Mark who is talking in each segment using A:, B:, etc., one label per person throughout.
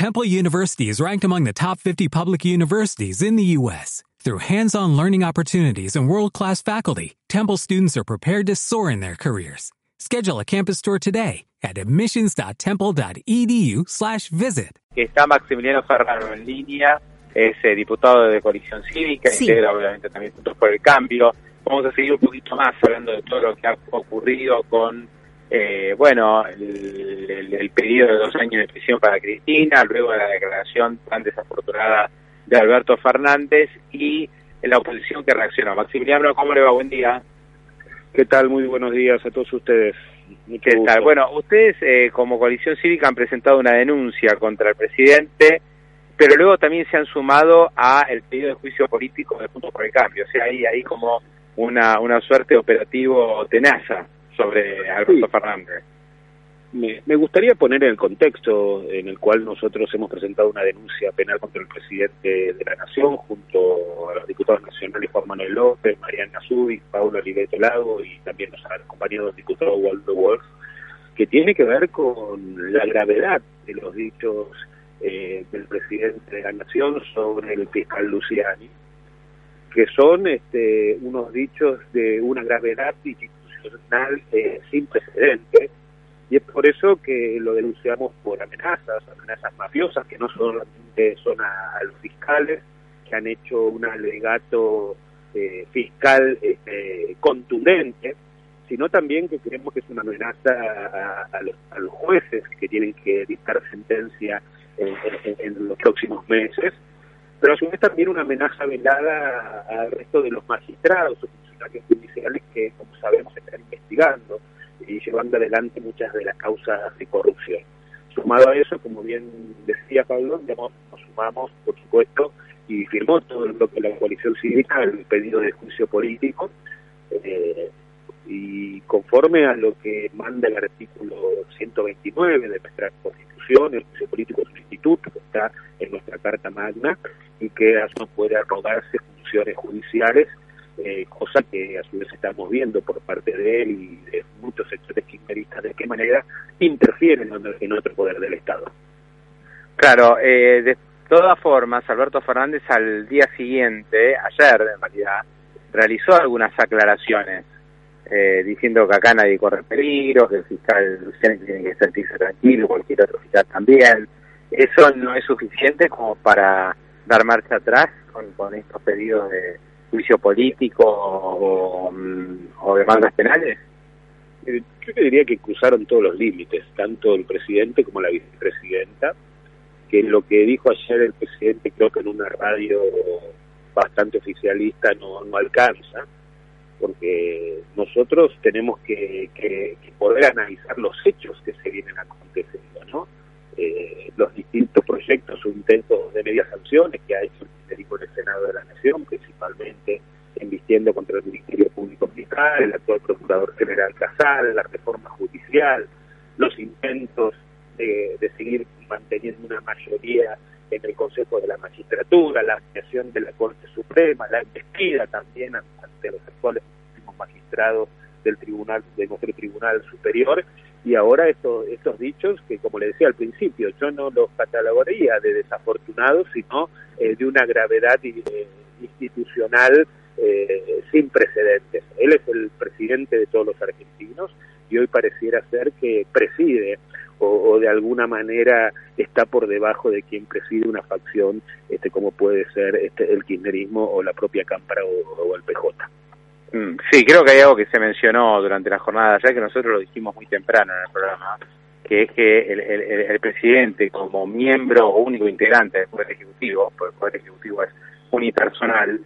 A: Temple University is ranked among the top 50 public universities in the U.S. Through hands-on learning opportunities and world-class faculty, Temple students are prepared to soar in their careers. Schedule a campus tour today at admissions.temple.edu/visit.
B: Está Maximiliano Ferraro en línea, es eh, diputado de Coalición Cívica,
C: Sí.
B: integra obviamente también Juntos por el Cambio. Vamos a seguir un poquito más hablando de todo lo que ha ocurrido con, eh, bueno, el, el- el pedido de dos años de prisión para Cristina, luego de la declaración tan desafortunada de Alberto Fernández y la oposición que reaccionó. Maximiliano, ¿cómo le va? Buen día.
D: ¿Qué tal? Muy buenos días a todos ustedes. Mucho
B: ¿Qué
D: gusto.
B: tal? Bueno, ustedes eh, como coalición cívica han presentado una denuncia contra el presidente, pero luego también se han sumado a el pedido de juicio político de Puntos por el Cambio. O sea, hay ahí como una, una suerte de operativo tenaza sobre Alberto
D: Sí.
B: Fernández.
D: me, me gustaría poner el contexto en el cual nosotros hemos presentado una denuncia penal contra el presidente de la Nación junto a los diputados nacionales Juan Manuel López, Mariana Zubik, Paulo Oliveto Lago y también nos ha acompañado el diputado Waldo Wolf, que tiene que ver con la gravedad de los dichos eh, del presidente de la Nación sobre el fiscal Luciani, que son este, unos dichos de una gravedad institucional eh, sin precedentes, y es por eso que lo denunciamos por amenazas, amenazas mafiosas, que no solamente son a, los fiscales, que han hecho un alegato eh, fiscal este, contundente, sino también que creemos que es una amenaza a, los, a los jueces que tienen que dictar sentencia en, en- en los próximos meses, pero a su vez también una amenaza velada al resto de los magistrados judiciales que, como sabemos, están investigando y llevando adelante muchas de las causas de corrupción. Sumado a eso, como bien decía Pablo, nos sumamos, por supuesto, y firmó todo el bloque de la coalición cívica el pedido de juicio político, eh, y conforme a lo que manda el artículo 129 de nuestra Constitución, el juicio político es un instituto que está en nuestra Carta Magna y que a vez puede arrogarse funciones judiciales, eh, cosa que a su vez estamos viendo por parte de él y de muchos sectores kirchneristas de qué manera interfieren en, otro poder del Estado.
B: Claro, eh, de todas formas, Alberto Fernández al día siguiente, ayer en realidad, realizó algunas aclaraciones eh, diciendo que acá nadie corre peligro, que el fiscal Luciani tiene que sentirse tranquilo, cualquier otro fiscal también. ¿Eso no es suficiente como para dar marcha atrás con, con estos pedidos de juicio político o, mm, o demandas penales?
D: Eh, Yo te diría que cruzaron todos los límites, tanto el presidente como la vicepresidenta, que lo que dijo ayer el presidente creo que en una radio bastante oficialista no, no alcanza, porque nosotros tenemos que, que- poder analizar los hechos que se vienen aconteciendo, ¿no? Eh, los distintos proyectos o intentos de medias sanciones que ha hecho Ministerio del Senado de la Nación, principalmente embistiendo contra el Ministerio Público Fiscal, el actual Procurador General Casal, la reforma judicial, los intentos de, seguir manteniendo una mayoría en el Consejo de la Magistratura, la ampliación de la Corte Suprema, la investida también ante los actuales magistrados del tribunal de nuestro Tribunal Superior. Y ahora estos dichos que como le decía al principio yo no los catalogaría de desafortunados sino eh, de una gravedad eh, institucional eh, sin precedentes. Él es el presidente de todos los argentinos y hoy pareciera ser que preside o, de alguna manera está por debajo de quien preside una facción este como puede ser este el kirchnerismo o la propia Cámpara o, o el PJ
B: Mm, Sí, creo que hay algo que se mencionó durante la jornada de ayer, que nosotros lo dijimos muy temprano en el programa, que es que el, el- el- presidente como miembro o único integrante del Poder Ejecutivo, porque el Poder Ejecutivo es unipersonal,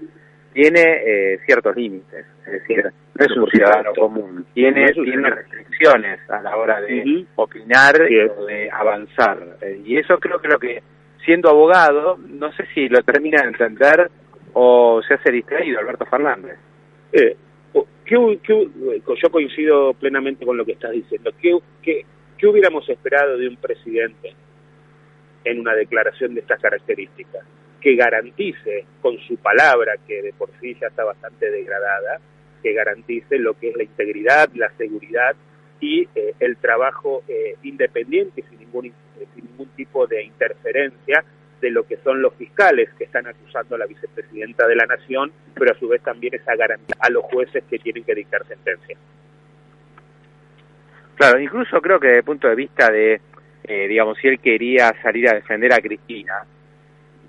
B: tiene eh, ciertos límites, es decir, no es un ciudadano común, tiene,
D: No
B: tiene restricciones a la hora de opinar o de avanzar. Eh, y eso creo que lo que, siendo abogado, no sé si lo termina de entender o se hace distraído Alberto Fernández.
D: Eh, ¿qué yo coincido plenamente con lo que estás diciendo. ¿Qué, qué, qué hubiéramos esperado de un presidente en una declaración de estas características? Que garantice con su palabra, que de por sí ya está bastante degradada, que garantice lo que es la integridad, la seguridad y eh, el trabajo eh, independiente sin ningún, sin ningún tipo de interferencia de lo que son los fiscales que están acusando a la vicepresidenta de la Nación, pero a su vez también esa garantía a los jueces que tienen que dictar sentencia.
B: Claro, incluso creo que desde el punto de vista de, eh, digamos, si él quería salir a defender a Cristina,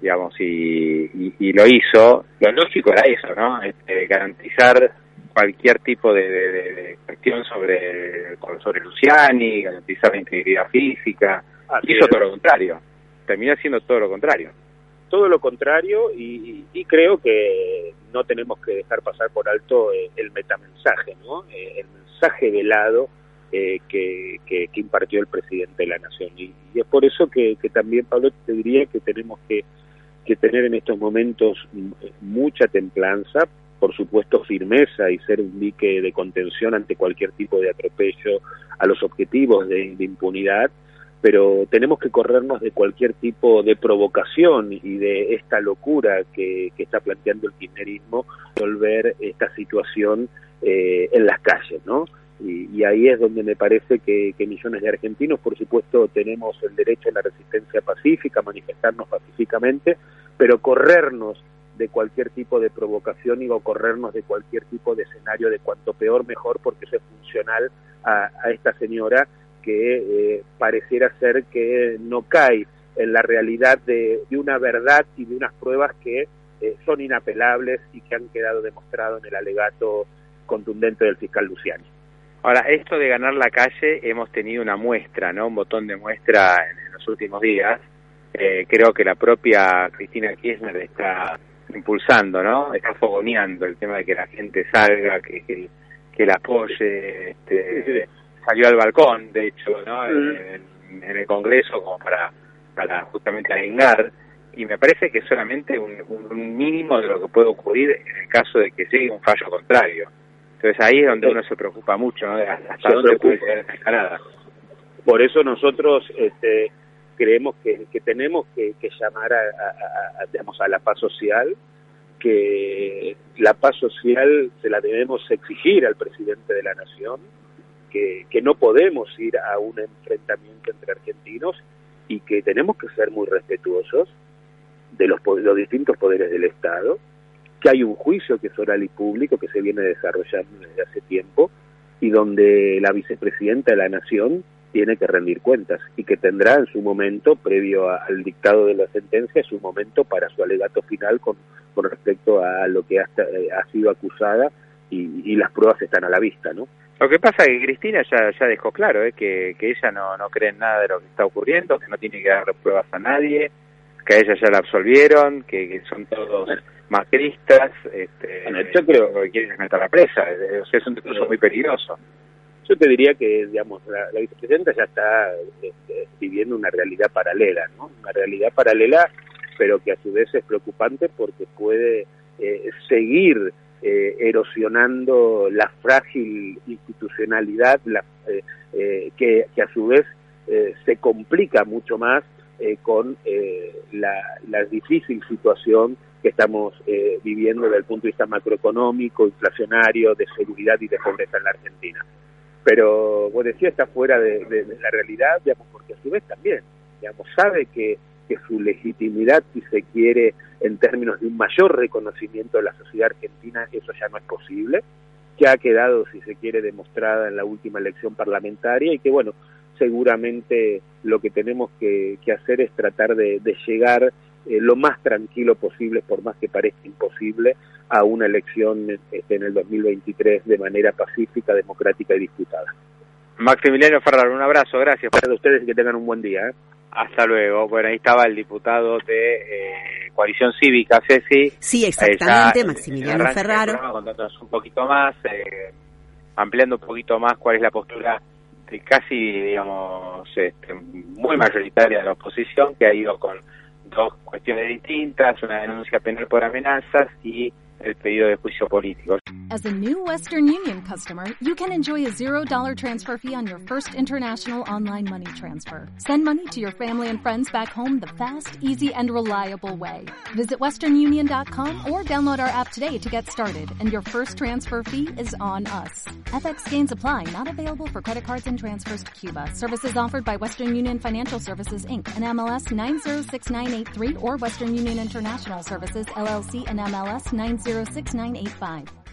B: digamos, y, y, lo hizo, lo lógico era eso, ¿no? Este, garantizar cualquier tipo de, de, cuestión sobre, sobre Luciani, garantizar la integridad física, hizo todo lo contrario, termina siendo todo lo contrario.
D: Todo lo contrario y, y, creo que no tenemos que dejar pasar por alto eh, el metamensaje, ¿no? Eh, el mensaje velado eh, que, que, impartió el presidente de la Nación. Y, y es por eso que, que, también, Pablo, te diría que tenemos que, tener en estos momentos mucha templanza, por supuesto firmeza y ser un dique de contención ante cualquier tipo de atropello a los objetivos de, impunidad, pero tenemos que corrernos de cualquier tipo de provocación y de esta locura que, está planteando el kirchnerismo, volver esta situación eh, en las calles, ¿no? Y, y, ahí es donde me parece que, millones de argentinos, por supuesto, tenemos el derecho a la resistencia pacífica, manifestarnos pacíficamente, pero corrernos de cualquier tipo de provocación y corrernos de cualquier tipo de escenario de cuanto peor mejor, porque eso es funcional a, esta señora que eh, pareciera ser que no cae en la realidad de, una verdad y de unas pruebas que eh, son inapelables y que han quedado demostrados en el alegato contundente del fiscal Luciani.
B: Ahora, esto de ganar la calle, hemos tenido una muestra, ¿no? Un botón de muestra en, en los últimos días. Eh, creo que la propia Cristina Kirchner está impulsando, ¿no? Está fogoneando el tema de que la gente salga, que, que, que la apoye. Este, salió al balcón, de hecho, ¿no? En, en el Congreso como para, para justamente arengar. Y me parece que solamente un, un mínimo de lo que puede ocurrir en el caso de que llegue un fallo contrario. Entonces ahí es donde uno se preocupa mucho, ¿no? Hasta dónde puede llegar escalada.
D: Por eso nosotros este, creemos que, que tenemos que, que llamar a, a, a, digamos, a la paz social, que la paz social se la debemos exigir al presidente de la Nación, que, que no podemos ir a un enfrentamiento entre argentinos y que tenemos que ser muy respetuosos de los, los distintos poderes del Estado, que hay un juicio que es oral y público que se viene desarrollando desde hace tiempo y donde la vicepresidenta de la Nación tiene que rendir cuentas y que tendrá en su momento, previo al dictado de la sentencia, su momento para su alegato final con, con respecto a lo que ha, eh, ha sido acusada y, las pruebas están a la vista, ¿no?
B: Lo que pasa es que Cristina ya, ya dejó claro ¿eh? que, que ella no, no cree en nada de lo que está ocurriendo, que no tiene que dar pruebas a nadie, que a ella ya la absolvieron, que son todos macristas, este,
D: bueno, yo creo
B: que quieren meter la presa, o sea, es un discurso muy peligroso.
D: Yo te diría que, digamos, la, la vicepresidenta ya está este, viviendo una realidad paralela, ¿no? Una realidad paralela, pero que a su vez es preocupante porque puede eh, seguir eh, erosionando la frágil institucionalidad, la, eh, eh, que, que, a su vez eh, se complica mucho más eh, con la, la, difícil situación que estamos viviendo desde el punto de vista macroeconómico, inflacionario, de seguridad y de pobreza en la Argentina. Pero bueno, decía está fuera de, la realidad, digamos, porque a su vez también, digamos, sabe que, su legitimidad, si se quiere, en términos de un mayor reconocimiento de la sociedad argentina, eso ya no es posible, que ha quedado, si se quiere, demostrada en la última elección parlamentaria y que, bueno, seguramente lo que tenemos que, hacer es tratar de llegar eh, lo más tranquilo posible, por más que parezca imposible, a una elección este, en el 2023 de manera pacífica, democrática y disputada.
B: Maximiliano Ferrar, un abrazo, gracias.
D: Para ustedes y que tengan un buen día. ¿eh?
B: Hasta luego. Bueno, ahí estaba el diputado de eh, Coalición Cívica, Ceci.
C: Sí, exactamente, Maximiliano Ferraro.
B: Contándonos un poquito más, eh, ampliando un poquito más cuál es la postura de casi, digamos, este, muy mayoritaria de la oposición, que ha ido con dos cuestiones distintas, una denuncia penal por amenazas y el pedido de juicio político.
E: As a new Western Union customer, you can enjoy a $0 transfer fee on your first international online money transfer. Send money to your family and friends back home the fast, easy, and reliable way. Visit westernunion.com or download our app today to get started, and your first transfer fee is on us. FX gains apply, not available for credit cards and transfers to Cuba. Services offered by Western Union Financial Services Inc. and MLS 906983 or Western Union International Services LLC and MLS 906985.